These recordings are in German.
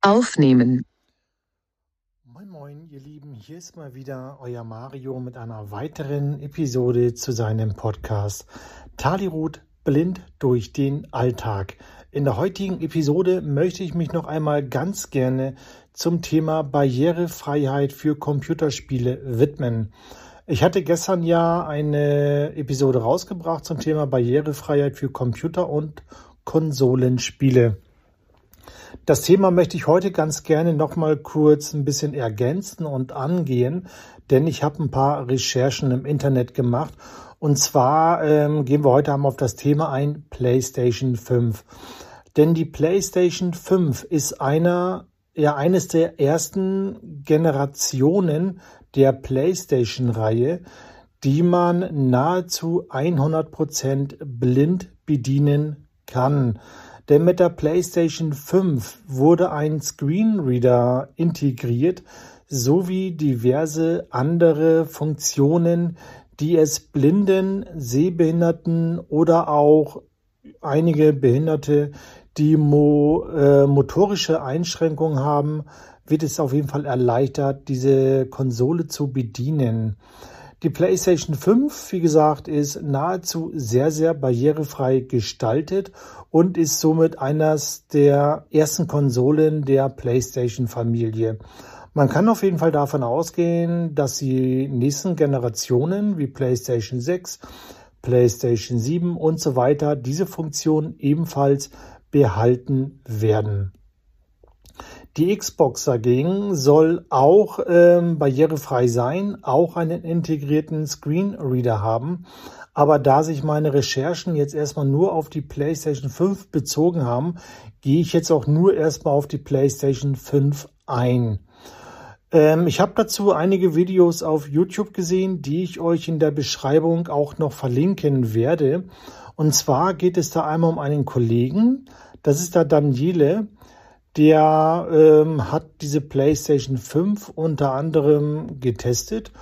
Aufnehmen. Moin Moin, ihr Lieben, hier ist mal wieder euer Mario mit einer weiteren Episode zu seinem Podcast Talirut blind durch den Alltag. In der heutigen Episode möchte ich mich noch einmal ganz gerne zum Thema Barrierefreiheit für Computerspiele widmen. Ich hatte gestern ja eine Episode rausgebracht zum Thema Barrierefreiheit für Computer- und Konsolenspiele. Das Thema möchte ich heute ganz gerne noch mal kurz ein bisschen ergänzen und angehen, denn ich habe ein paar Recherchen im Internet gemacht. Und zwar ähm, gehen wir heute einmal auf das Thema ein PlayStation 5. Denn die PlayStation 5 ist einer, ja, eines der ersten Generationen der PlayStation-Reihe, die man nahezu 100% blind bedienen kann. Denn mit der PlayStation 5 wurde ein Screenreader integriert sowie diverse andere Funktionen, die es blinden, sehbehinderten oder auch einige Behinderte, die mo äh, motorische Einschränkungen haben, wird es auf jeden Fall erleichtert, diese Konsole zu bedienen. Die PlayStation 5, wie gesagt, ist nahezu sehr, sehr barrierefrei gestaltet und ist somit eines der ersten Konsolen der PlayStation-Familie. Man kann auf jeden Fall davon ausgehen, dass die nächsten Generationen wie PlayStation 6, PlayStation 7 und so weiter diese Funktion ebenfalls behalten werden. Die Xbox dagegen soll auch ähm, barrierefrei sein, auch einen integrierten Screenreader haben. Aber da sich meine Recherchen jetzt erstmal nur auf die PlayStation 5 bezogen haben, gehe ich jetzt auch nur erstmal auf die PlayStation 5 ein. Ähm, ich habe dazu einige Videos auf YouTube gesehen, die ich euch in der Beschreibung auch noch verlinken werde. Und zwar geht es da einmal um einen Kollegen, das ist der Daniele, der ähm, hat diese PlayStation 5 unter anderem getestet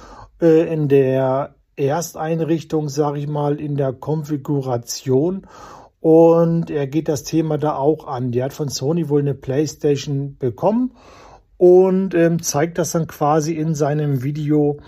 äh, in der Ersteinrichtung, sage ich mal, in der Konfiguration. Und er geht das Thema da auch an. Der hat von Sony wohl eine PlayStation bekommen und ähm, zeigt das dann quasi in seinem Video,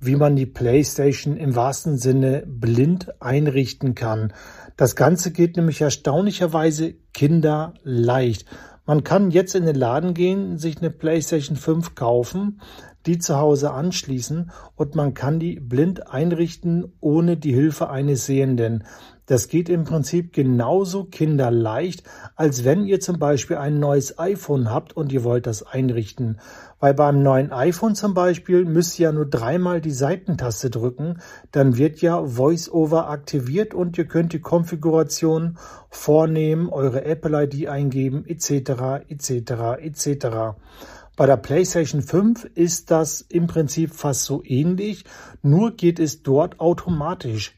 wie man die PlayStation im wahrsten Sinne blind einrichten kann. Das Ganze geht nämlich erstaunlicherweise kinderleicht. Man kann jetzt in den Laden gehen, sich eine PlayStation 5 kaufen, die zu Hause anschließen und man kann die blind einrichten ohne die Hilfe eines Sehenden. Das geht im Prinzip genauso kinderleicht, als wenn ihr zum Beispiel ein neues iPhone habt und ihr wollt das einrichten. Weil beim neuen iPhone zum Beispiel müsst ihr ja nur dreimal die Seitentaste drücken, dann wird ja VoiceOver aktiviert und ihr könnt die Konfiguration vornehmen, eure Apple ID eingeben, etc., etc., etc. Bei der PlayStation 5 ist das im Prinzip fast so ähnlich, nur geht es dort automatisch.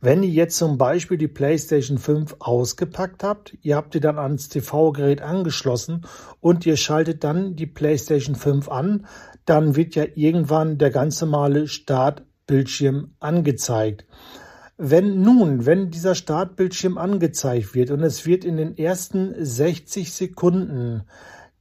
Wenn ihr jetzt zum Beispiel die PlayStation 5 ausgepackt habt, ihr habt die dann ans TV-Gerät angeschlossen und ihr schaltet dann die PlayStation 5 an, dann wird ja irgendwann der ganz normale Startbildschirm angezeigt. Wenn nun, wenn dieser Startbildschirm angezeigt wird und es wird in den ersten 60 Sekunden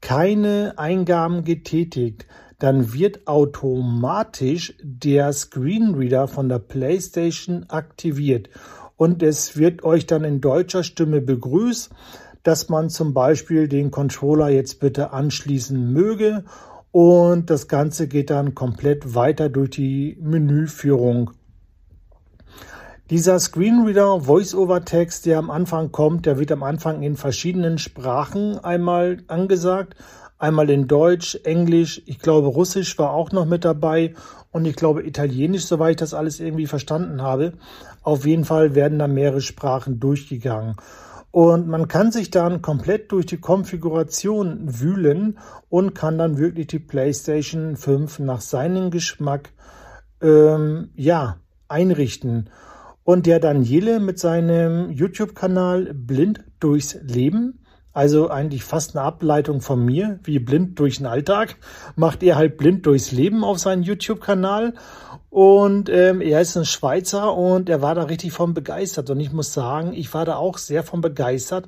keine Eingaben getätigt, dann wird automatisch der Screenreader von der PlayStation aktiviert und es wird euch dann in deutscher Stimme begrüßt, dass man zum Beispiel den Controller jetzt bitte anschließen möge und das Ganze geht dann komplett weiter durch die Menüführung. Dieser Screenreader Voice-over-Text, der am Anfang kommt, der wird am Anfang in verschiedenen Sprachen einmal angesagt. Einmal in Deutsch, Englisch, ich glaube Russisch war auch noch mit dabei und ich glaube Italienisch, soweit ich das alles irgendwie verstanden habe. Auf jeden Fall werden da mehrere Sprachen durchgegangen. Und man kann sich dann komplett durch die Konfiguration wühlen und kann dann wirklich die PlayStation 5 nach seinem Geschmack ähm, ja, einrichten. Und der Daniele mit seinem YouTube-Kanal Blind durchs Leben Also eigentlich fast eine Ableitung von mir, wie blind durch den Alltag. Macht er halt blind durchs Leben auf seinem YouTube-Kanal. Und ähm, er ist ein Schweizer und er war da richtig von begeistert. Und ich muss sagen, ich war da auch sehr von begeistert,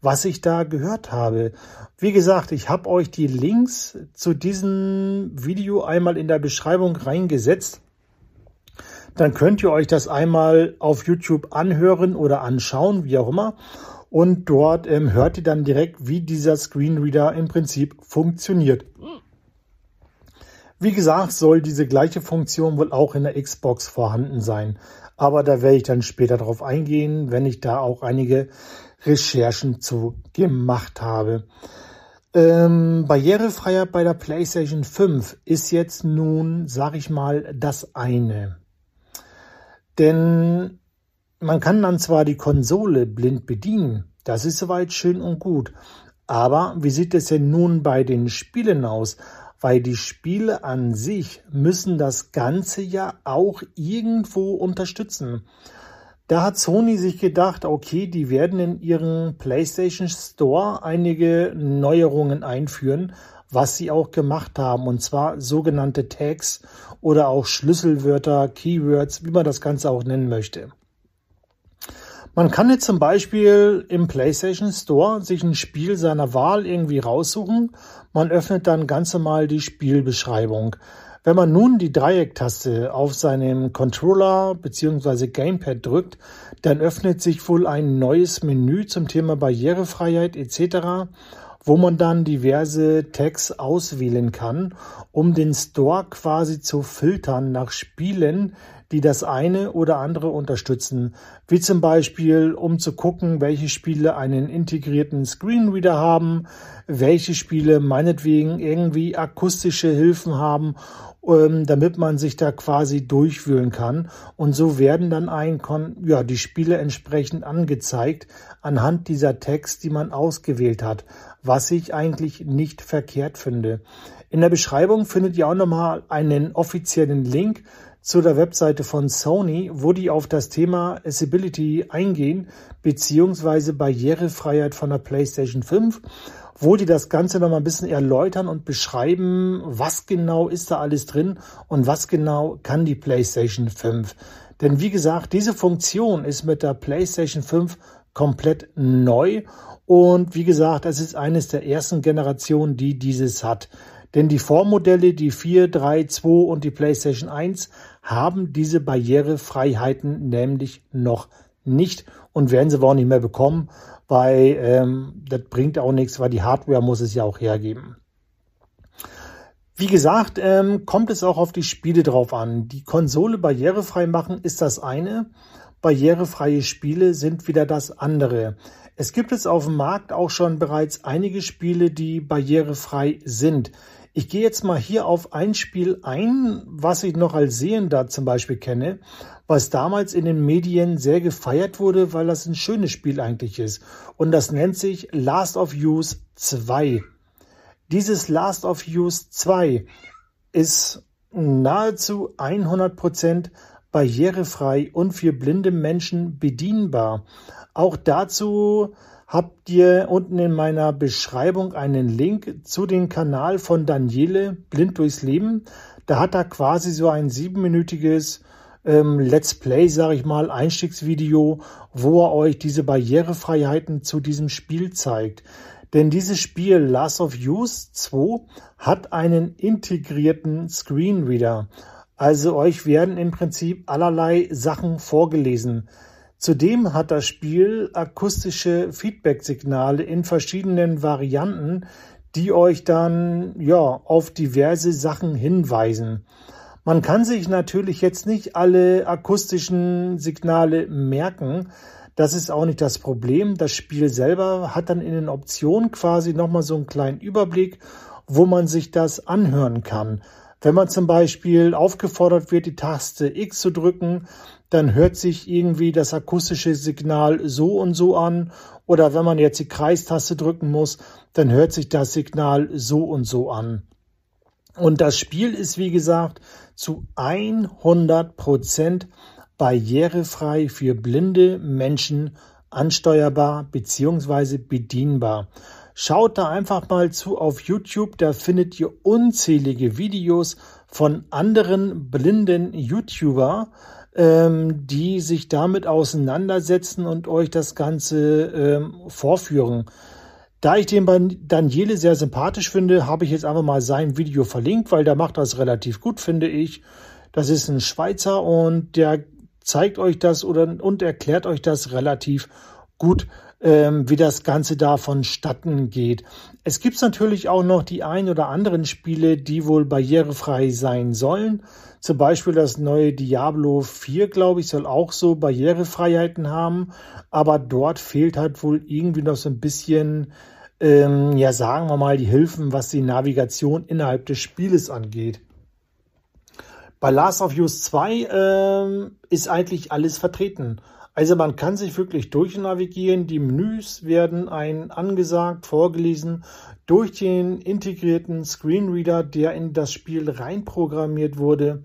was ich da gehört habe. Wie gesagt, ich habe euch die Links zu diesem Video einmal in der Beschreibung reingesetzt. Dann könnt ihr euch das einmal auf YouTube anhören oder anschauen, wie auch immer. Und dort ähm, hört ihr dann direkt, wie dieser Screenreader im Prinzip funktioniert. Wie gesagt, soll diese gleiche Funktion wohl auch in der Xbox vorhanden sein. Aber da werde ich dann später darauf eingehen, wenn ich da auch einige Recherchen zu gemacht habe. Ähm, Barrierefreiheit bei der PlayStation 5 ist jetzt nun, sag ich mal, das eine. Denn man kann dann zwar die Konsole blind bedienen, das ist soweit schön und gut. Aber wie sieht es denn nun bei den Spielen aus? Weil die Spiele an sich müssen das Ganze ja auch irgendwo unterstützen. Da hat Sony sich gedacht, okay, die werden in ihren PlayStation Store einige Neuerungen einführen, was sie auch gemacht haben, und zwar sogenannte Tags oder auch Schlüsselwörter, Keywords, wie man das Ganze auch nennen möchte. Man kann jetzt zum Beispiel im PlayStation Store sich ein Spiel seiner Wahl irgendwie raussuchen. Man öffnet dann ganz normal die Spielbeschreibung. Wenn man nun die Dreiecktaste auf seinem Controller bzw. Gamepad drückt, dann öffnet sich wohl ein neues Menü zum Thema Barrierefreiheit etc wo man dann diverse Tags auswählen kann, um den Store quasi zu filtern nach Spielen, die das eine oder andere unterstützen, wie zum Beispiel um zu gucken, welche Spiele einen integrierten Screenreader haben, welche Spiele meinetwegen irgendwie akustische Hilfen haben ähm, damit man sich da quasi durchwühlen kann. Und so werden dann ein, ja, die Spiele entsprechend angezeigt anhand dieser Text, die man ausgewählt hat, was ich eigentlich nicht verkehrt finde. In der Beschreibung findet ihr auch nochmal einen offiziellen Link zu der Webseite von Sony, wo die auf das Thema Accessibility eingehen, beziehungsweise Barrierefreiheit von der PlayStation 5 wo die das Ganze noch mal ein bisschen erläutern und beschreiben, was genau ist da alles drin und was genau kann die PlayStation 5. Denn wie gesagt, diese Funktion ist mit der PlayStation 5 komplett neu und wie gesagt, es ist eines der ersten Generationen, die dieses hat. Denn die Vormodelle, die 4, 3, 2 und die PlayStation 1 haben diese Barrierefreiheiten nämlich noch nicht und werden sie auch nicht mehr bekommen weil ähm, das bringt auch nichts, weil die Hardware muss es ja auch hergeben. Wie gesagt, ähm, kommt es auch auf die Spiele drauf an. Die Konsole barrierefrei machen ist das eine, barrierefreie Spiele sind wieder das andere. Es gibt es auf dem Markt auch schon bereits einige Spiele, die barrierefrei sind. Ich gehe jetzt mal hier auf ein Spiel ein, was ich noch als Sehender zum Beispiel kenne, was damals in den Medien sehr gefeiert wurde, weil das ein schönes Spiel eigentlich ist. Und das nennt sich Last of Us 2. Dieses Last of Us 2 ist nahezu 100% barrierefrei und für blinde Menschen bedienbar. Auch dazu habt ihr unten in meiner Beschreibung einen Link zu dem Kanal von Daniele Blind durchs Leben. Da hat er quasi so ein siebenminütiges ähm, Let's Play, sage ich mal, Einstiegsvideo, wo er euch diese Barrierefreiheiten zu diesem Spiel zeigt. Denn dieses Spiel Last of Us 2 hat einen integrierten Screenreader. Also euch werden im Prinzip allerlei Sachen vorgelesen. Zudem hat das Spiel akustische Feedback-Signale in verschiedenen Varianten, die euch dann ja auf diverse Sachen hinweisen. Man kann sich natürlich jetzt nicht alle akustischen Signale merken. Das ist auch nicht das Problem. Das Spiel selber hat dann in den Optionen quasi nochmal so einen kleinen Überblick, wo man sich das anhören kann. Wenn man zum Beispiel aufgefordert wird, die Taste X zu drücken, dann hört sich irgendwie das akustische Signal so und so an. Oder wenn man jetzt die Kreistaste drücken muss, dann hört sich das Signal so und so an. Und das Spiel ist, wie gesagt, zu 100 Prozent barrierefrei für blinde Menschen ansteuerbar bzw. bedienbar. Schaut da einfach mal zu auf YouTube, da findet ihr unzählige Videos von anderen blinden YouTuber, ähm, die sich damit auseinandersetzen und euch das Ganze ähm, vorführen. Da ich den Daniele sehr sympathisch finde, habe ich jetzt einfach mal sein Video verlinkt, weil der macht das relativ gut, finde ich. Das ist ein Schweizer und der zeigt euch das oder und erklärt euch das relativ gut, ähm, wie das Ganze da vonstatten geht. Es gibt natürlich auch noch die ein oder anderen Spiele, die wohl barrierefrei sein sollen. Zum Beispiel das neue Diablo 4, glaube ich, soll auch so Barrierefreiheiten haben. Aber dort fehlt halt wohl irgendwie noch so ein bisschen, ähm, ja, sagen wir mal, die Hilfen, was die Navigation innerhalb des Spieles angeht. Bei Last of Us 2 ähm, ist eigentlich alles vertreten. Also man kann sich wirklich durchnavigieren. Die Menüs werden ein angesagt, vorgelesen durch den integrierten Screenreader, der in das Spiel reinprogrammiert wurde.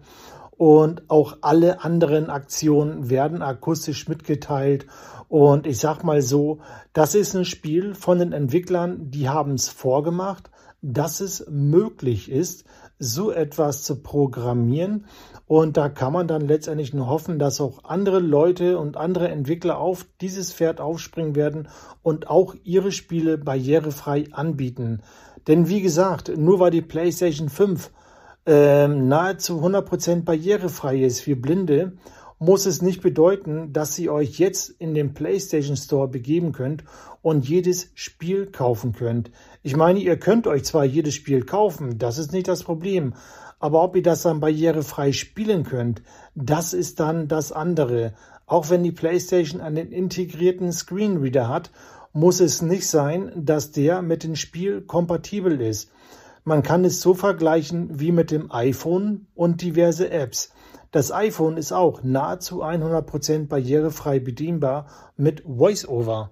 Und auch alle anderen Aktionen werden akustisch mitgeteilt. Und ich sag mal so, das ist ein Spiel von den Entwicklern, die haben es vorgemacht, dass es möglich ist, so etwas zu programmieren. Und da kann man dann letztendlich nur hoffen, dass auch andere Leute und andere Entwickler auf dieses Pferd aufspringen werden und auch ihre Spiele barrierefrei anbieten. Denn wie gesagt, nur weil die PlayStation 5 äh, nahezu 100% barrierefrei ist für Blinde, muss es nicht bedeuten, dass ihr euch jetzt in den PlayStation Store begeben könnt und jedes Spiel kaufen könnt. Ich meine, ihr könnt euch zwar jedes Spiel kaufen, das ist nicht das Problem, aber ob ihr das dann barrierefrei spielen könnt, das ist dann das andere. Auch wenn die PlayStation einen integrierten Screenreader hat, muss es nicht sein, dass der mit dem Spiel kompatibel ist. Man kann es so vergleichen wie mit dem iPhone und diverse Apps. Das iPhone ist auch nahezu 100% barrierefrei bedienbar mit VoiceOver.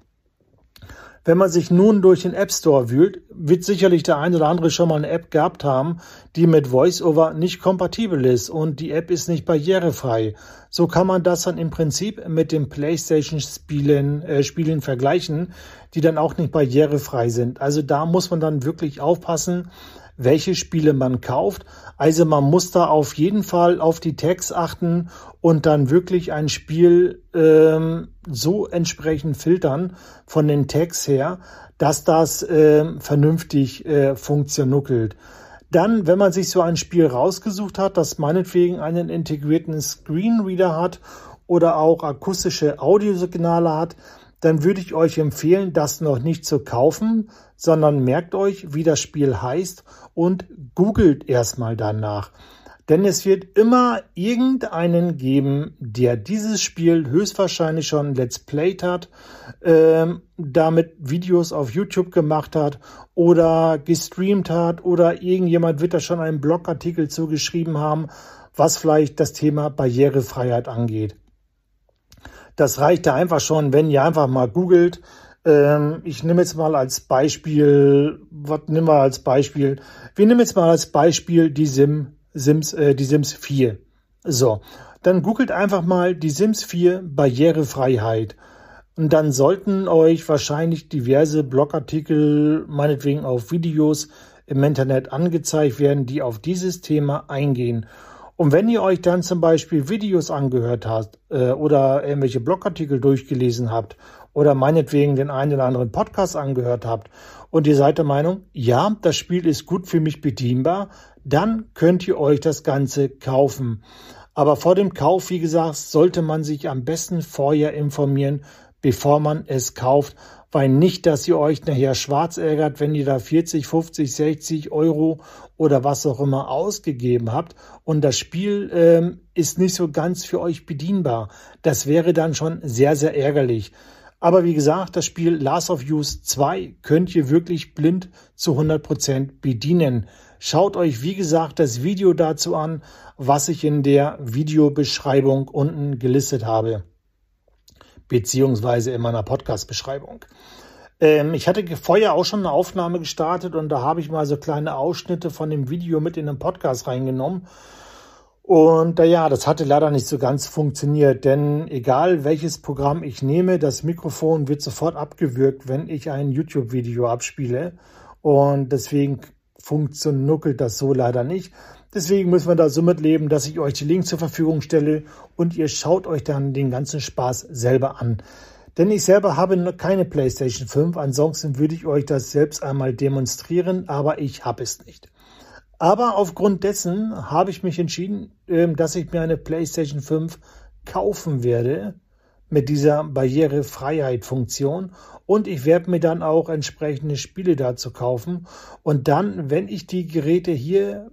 Wenn man sich nun durch den App Store wühlt, wird sicherlich der eine oder andere schon mal eine App gehabt haben, die mit VoiceOver nicht kompatibel ist und die App ist nicht barrierefrei. So kann man das dann im Prinzip mit den PlayStation-Spielen äh, Spielen vergleichen, die dann auch nicht barrierefrei sind. Also da muss man dann wirklich aufpassen, welche Spiele man kauft. Also man muss da auf jeden Fall auf die Tags achten und dann wirklich ein Spiel ähm, so entsprechend filtern von den Tags her, dass das äh, vernünftig äh, funktioniert. Dann, wenn man sich so ein Spiel rausgesucht hat, das meinetwegen einen integrierten Screenreader hat oder auch akustische Audiosignale hat, dann würde ich euch empfehlen, das noch nicht zu kaufen, sondern merkt euch, wie das Spiel heißt und googelt erstmal danach. Denn es wird immer irgendeinen geben, der dieses Spiel höchstwahrscheinlich schon Let's Played hat, ähm, damit Videos auf YouTube gemacht hat oder gestreamt hat oder irgendjemand wird da schon einen Blogartikel zugeschrieben haben, was vielleicht das Thema Barrierefreiheit angeht. Das reicht ja einfach schon, wenn ihr einfach mal googelt. Ähm, ich nehme jetzt mal als Beispiel, was nehmen wir als Beispiel? Wir nehmen jetzt mal als Beispiel die Sim, Sims, äh, die Sims 4. So, dann googelt einfach mal die Sims 4 Barrierefreiheit. Und dann sollten euch wahrscheinlich diverse Blogartikel, meinetwegen auf Videos im Internet angezeigt werden, die auf dieses Thema eingehen. Und wenn ihr euch dann zum Beispiel Videos angehört habt äh, oder irgendwelche Blogartikel durchgelesen habt oder meinetwegen den einen oder anderen Podcast angehört habt und ihr seid der Meinung, ja, das Spiel ist gut für mich bedienbar, dann könnt ihr euch das Ganze kaufen. Aber vor dem Kauf, wie gesagt, sollte man sich am besten vorher informieren, bevor man es kauft, weil nicht, dass ihr euch nachher schwarz ärgert, wenn ihr da 40, 50, 60 Euro oder was auch immer ausgegeben habt und das Spiel ähm, ist nicht so ganz für euch bedienbar. Das wäre dann schon sehr, sehr ärgerlich. Aber wie gesagt, das Spiel Last of Us 2 könnt ihr wirklich blind zu 100% bedienen. Schaut euch, wie gesagt, das Video dazu an, was ich in der Videobeschreibung unten gelistet habe beziehungsweise in meiner Podcast-Beschreibung. Ähm, ich hatte vorher auch schon eine Aufnahme gestartet und da habe ich mal so kleine Ausschnitte von dem Video mit in den Podcast reingenommen. Und ja, das hatte leider nicht so ganz funktioniert, denn egal welches Programm ich nehme, das Mikrofon wird sofort abgewürgt, wenn ich ein YouTube-Video abspiele. Und deswegen funktioniert das so leider nicht. Deswegen müssen wir da so mitleben, dass ich euch die Links zur Verfügung stelle und ihr schaut euch dann den ganzen Spaß selber an. Denn ich selber habe keine PlayStation 5, ansonsten würde ich euch das selbst einmal demonstrieren, aber ich habe es nicht. Aber aufgrund dessen habe ich mich entschieden, ähm, dass ich mir eine PlayStation 5 kaufen werde mit dieser Barrierefreiheit-Funktion und ich werde mir dann auch entsprechende Spiele dazu kaufen und dann, wenn ich die Geräte hier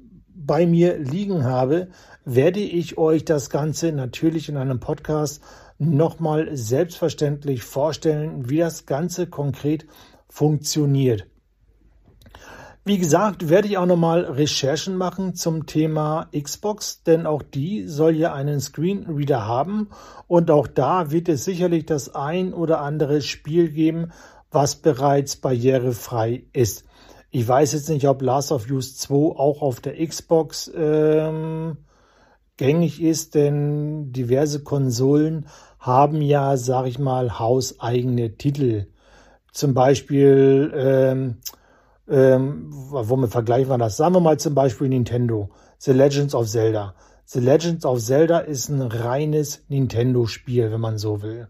bei mir liegen habe, werde ich euch das Ganze natürlich in einem Podcast nochmal selbstverständlich vorstellen, wie das Ganze konkret funktioniert. Wie gesagt, werde ich auch nochmal Recherchen machen zum Thema Xbox, denn auch die soll ja einen Screenreader haben und auch da wird es sicherlich das ein oder andere Spiel geben, was bereits barrierefrei ist. Ich weiß jetzt nicht, ob Last of Us 2 auch auf der Xbox ähm, gängig ist, denn diverse Konsolen haben ja, sag ich mal, hauseigene Titel. Zum Beispiel ähm, ähm, womit vergleichen wir das? Sagen wir mal zum Beispiel Nintendo, The Legends of Zelda. The Legends of Zelda ist ein reines Nintendo-Spiel, wenn man so will.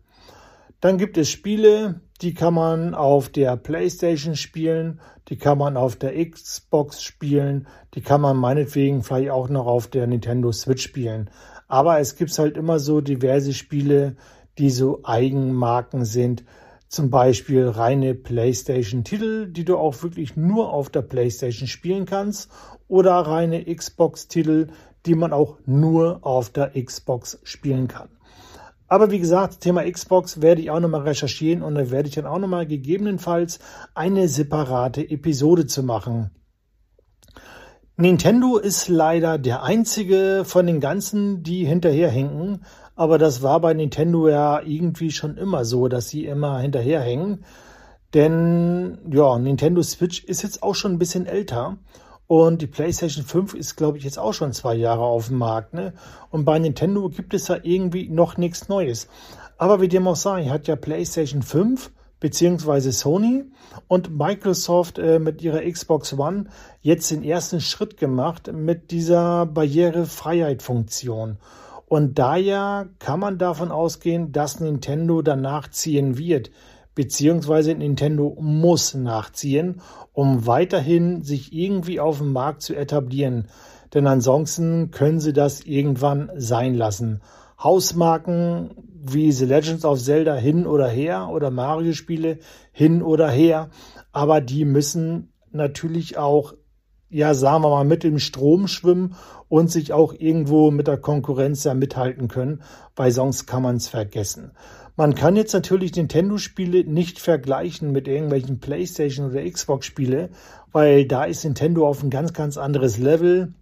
Dann gibt es Spiele, die kann man auf der PlayStation spielen, die kann man auf der Xbox spielen, die kann man meinetwegen vielleicht auch noch auf der Nintendo Switch spielen. Aber es gibt halt immer so diverse Spiele, die so Eigenmarken sind, zum Beispiel reine PlayStation-Titel, die du auch wirklich nur auf der PlayStation spielen kannst, oder reine Xbox-Titel, die man auch nur auf der Xbox spielen kann. Aber wie gesagt, Thema Xbox werde ich auch nochmal recherchieren und da werde ich dann auch nochmal gegebenenfalls eine separate Episode zu machen. Nintendo ist leider der einzige von den ganzen, die hinterherhinken, aber das war bei Nintendo ja irgendwie schon immer so, dass sie immer hinterherhängen. Denn ja, Nintendo Switch ist jetzt auch schon ein bisschen älter. Und die PlayStation 5 ist, glaube ich, jetzt auch schon zwei Jahre auf dem Markt. Ne? Und bei Nintendo gibt es da irgendwie noch nichts Neues. Aber wie dem auch sei, hat ja PlayStation 5 beziehungsweise Sony und Microsoft äh, mit ihrer Xbox One jetzt den ersten Schritt gemacht mit dieser Barrierefreiheit-Funktion. Und daher kann man davon ausgehen, dass Nintendo danach ziehen wird, beziehungsweise Nintendo muss nachziehen, um weiterhin sich irgendwie auf dem Markt zu etablieren. Denn ansonsten können sie das irgendwann sein lassen. Hausmarken wie The Legends of Zelda hin oder her oder Mario-Spiele hin oder her, aber die müssen natürlich auch ja, sagen wir mal, mit dem Strom schwimmen und sich auch irgendwo mit der Konkurrenz ja mithalten können, weil sonst kann man es vergessen. Man kann jetzt natürlich Nintendo-Spiele nicht vergleichen mit irgendwelchen PlayStation oder Xbox-Spiele, weil da ist Nintendo auf ein ganz, ganz anderes Level.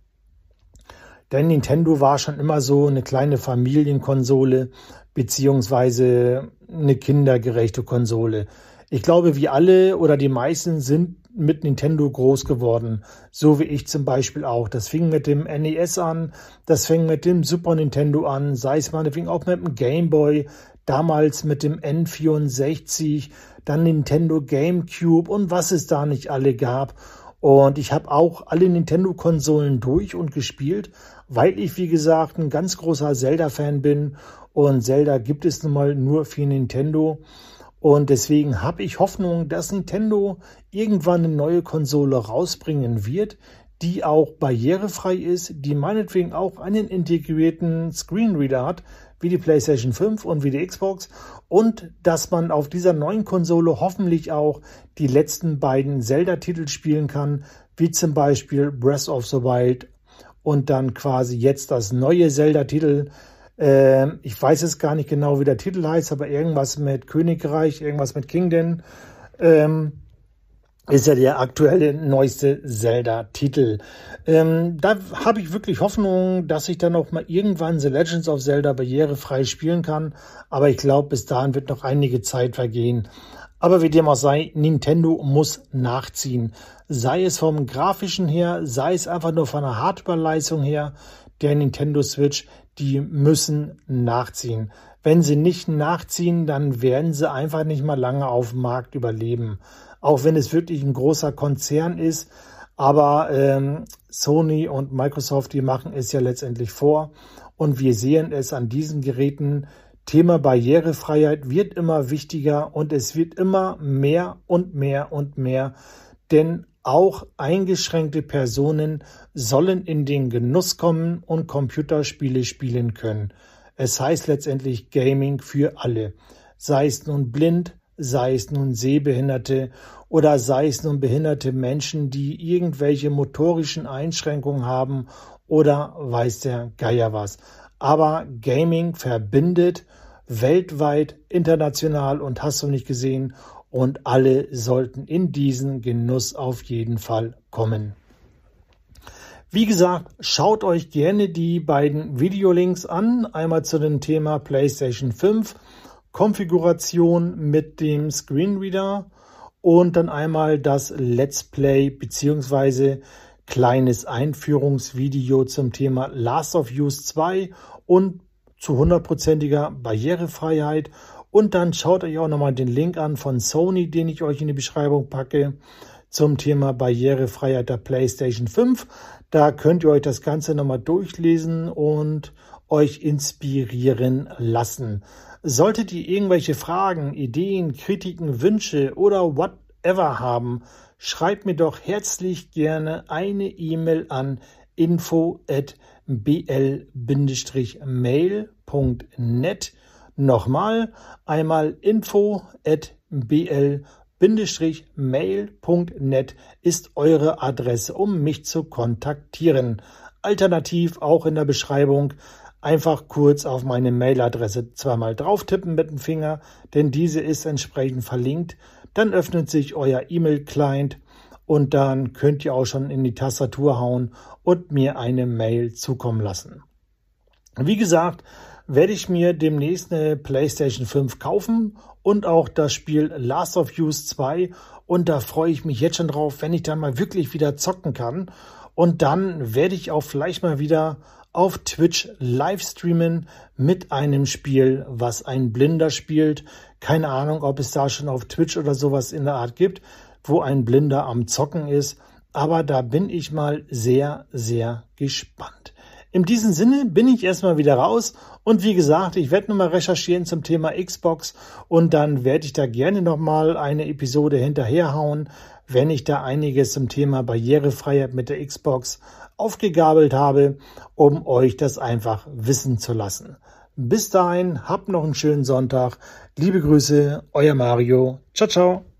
Denn Nintendo war schon immer so eine kleine Familienkonsole beziehungsweise eine kindergerechte Konsole. Ich glaube, wir alle oder die meisten sind mit Nintendo groß geworden, so wie ich zum Beispiel auch. Das fing mit dem NES an, das fing mit dem Super Nintendo an, sei es meinetwegen auch mit dem Game Boy, damals mit dem N64, dann Nintendo GameCube und was es da nicht alle gab. Und ich habe auch alle Nintendo-Konsolen durch und gespielt, weil ich, wie gesagt, ein ganz großer Zelda-Fan bin. Und Zelda gibt es nun mal nur für Nintendo. Und deswegen habe ich Hoffnung, dass Nintendo irgendwann eine neue Konsole rausbringen wird, die auch barrierefrei ist, die meinetwegen auch einen integrierten Screenreader hat, wie die PlayStation 5 und wie die Xbox und dass man auf dieser neuen Konsole hoffentlich auch die letzten beiden Zelda-Titel spielen kann, wie zum Beispiel Breath of the Wild und dann quasi jetzt das neue Zelda-Titel, ähm, ich weiß jetzt gar nicht genau, wie der Titel heißt, aber irgendwas mit Königreich, irgendwas mit Kingdom. Ähm, ist ja der aktuelle neueste Zelda-Titel. Ähm, da habe ich wirklich Hoffnung, dass ich dann auch mal irgendwann The Legends of Zelda barrierefrei spielen kann. Aber ich glaube, bis dahin wird noch einige Zeit vergehen. Aber wie dem auch sei, Nintendo muss nachziehen. Sei es vom grafischen her, sei es einfach nur von der Hardware-Leistung her, der Nintendo Switch, die müssen nachziehen. Wenn sie nicht nachziehen, dann werden sie einfach nicht mal lange auf dem Markt überleben. Auch wenn es wirklich ein großer Konzern ist, aber ähm, Sony und Microsoft, die machen es ja letztendlich vor. Und wir sehen es an diesen Geräten, Thema Barrierefreiheit wird immer wichtiger und es wird immer mehr und mehr und mehr, denn auch eingeschränkte Personen sollen in den Genuss kommen und Computerspiele spielen können. Es heißt letztendlich Gaming für alle, sei es nun blind, sei es nun Sehbehinderte oder sei es nun behinderte Menschen, die irgendwelche motorischen Einschränkungen haben oder weiß der Geier was aber Gaming verbindet weltweit, international und hast du nicht gesehen und alle sollten in diesen Genuss auf jeden Fall kommen. Wie gesagt, schaut euch gerne die beiden Videolinks an. Einmal zu dem Thema PlayStation 5, Konfiguration mit dem Screenreader und dann einmal das Let's Play beziehungsweise kleines Einführungsvideo zum Thema Last of Us 2 und zu hundertprozentiger Barrierefreiheit. Und dann schaut euch auch nochmal den Link an von Sony, den ich euch in die Beschreibung packe, zum Thema Barrierefreiheit der PlayStation 5. Da könnt ihr euch das Ganze nochmal durchlesen und euch inspirieren lassen. Solltet ihr irgendwelche Fragen, Ideen, Kritiken, Wünsche oder whatever haben, schreibt mir doch herzlich gerne eine E-Mail an info at bl-mail.net. Nochmal einmal info at bl-mail.net ist eure Adresse, um mich zu kontaktieren. Alternativ auch in der Beschreibung einfach kurz auf meine Mailadresse zweimal drauf tippen mit dem Finger, denn diese ist entsprechend verlinkt. Dann öffnet sich euer E-Mail-Client und dann könnt ihr auch schon in die Tastatur hauen und mir eine Mail zukommen lassen. Wie gesagt, werde ich mir demnächst eine PlayStation 5 kaufen und auch das Spiel Last of Us 2 und da freue ich mich jetzt schon drauf, wenn ich dann mal wirklich wieder zocken kann und dann werde ich auch vielleicht mal wieder auf Twitch live streamen mit einem Spiel, was ein Blinder spielt. Keine Ahnung, ob es da schon auf Twitch oder sowas in der Art gibt wo ein Blinder am Zocken ist. Aber da bin ich mal sehr, sehr gespannt. In diesem Sinne bin ich erstmal wieder raus und wie gesagt, ich werde nochmal recherchieren zum Thema Xbox und dann werde ich da gerne nochmal eine Episode hinterherhauen, wenn ich da einiges zum Thema Barrierefreiheit mit der Xbox aufgegabelt habe, um euch das einfach wissen zu lassen. Bis dahin, habt noch einen schönen Sonntag. Liebe Grüße, euer Mario. Ciao, ciao.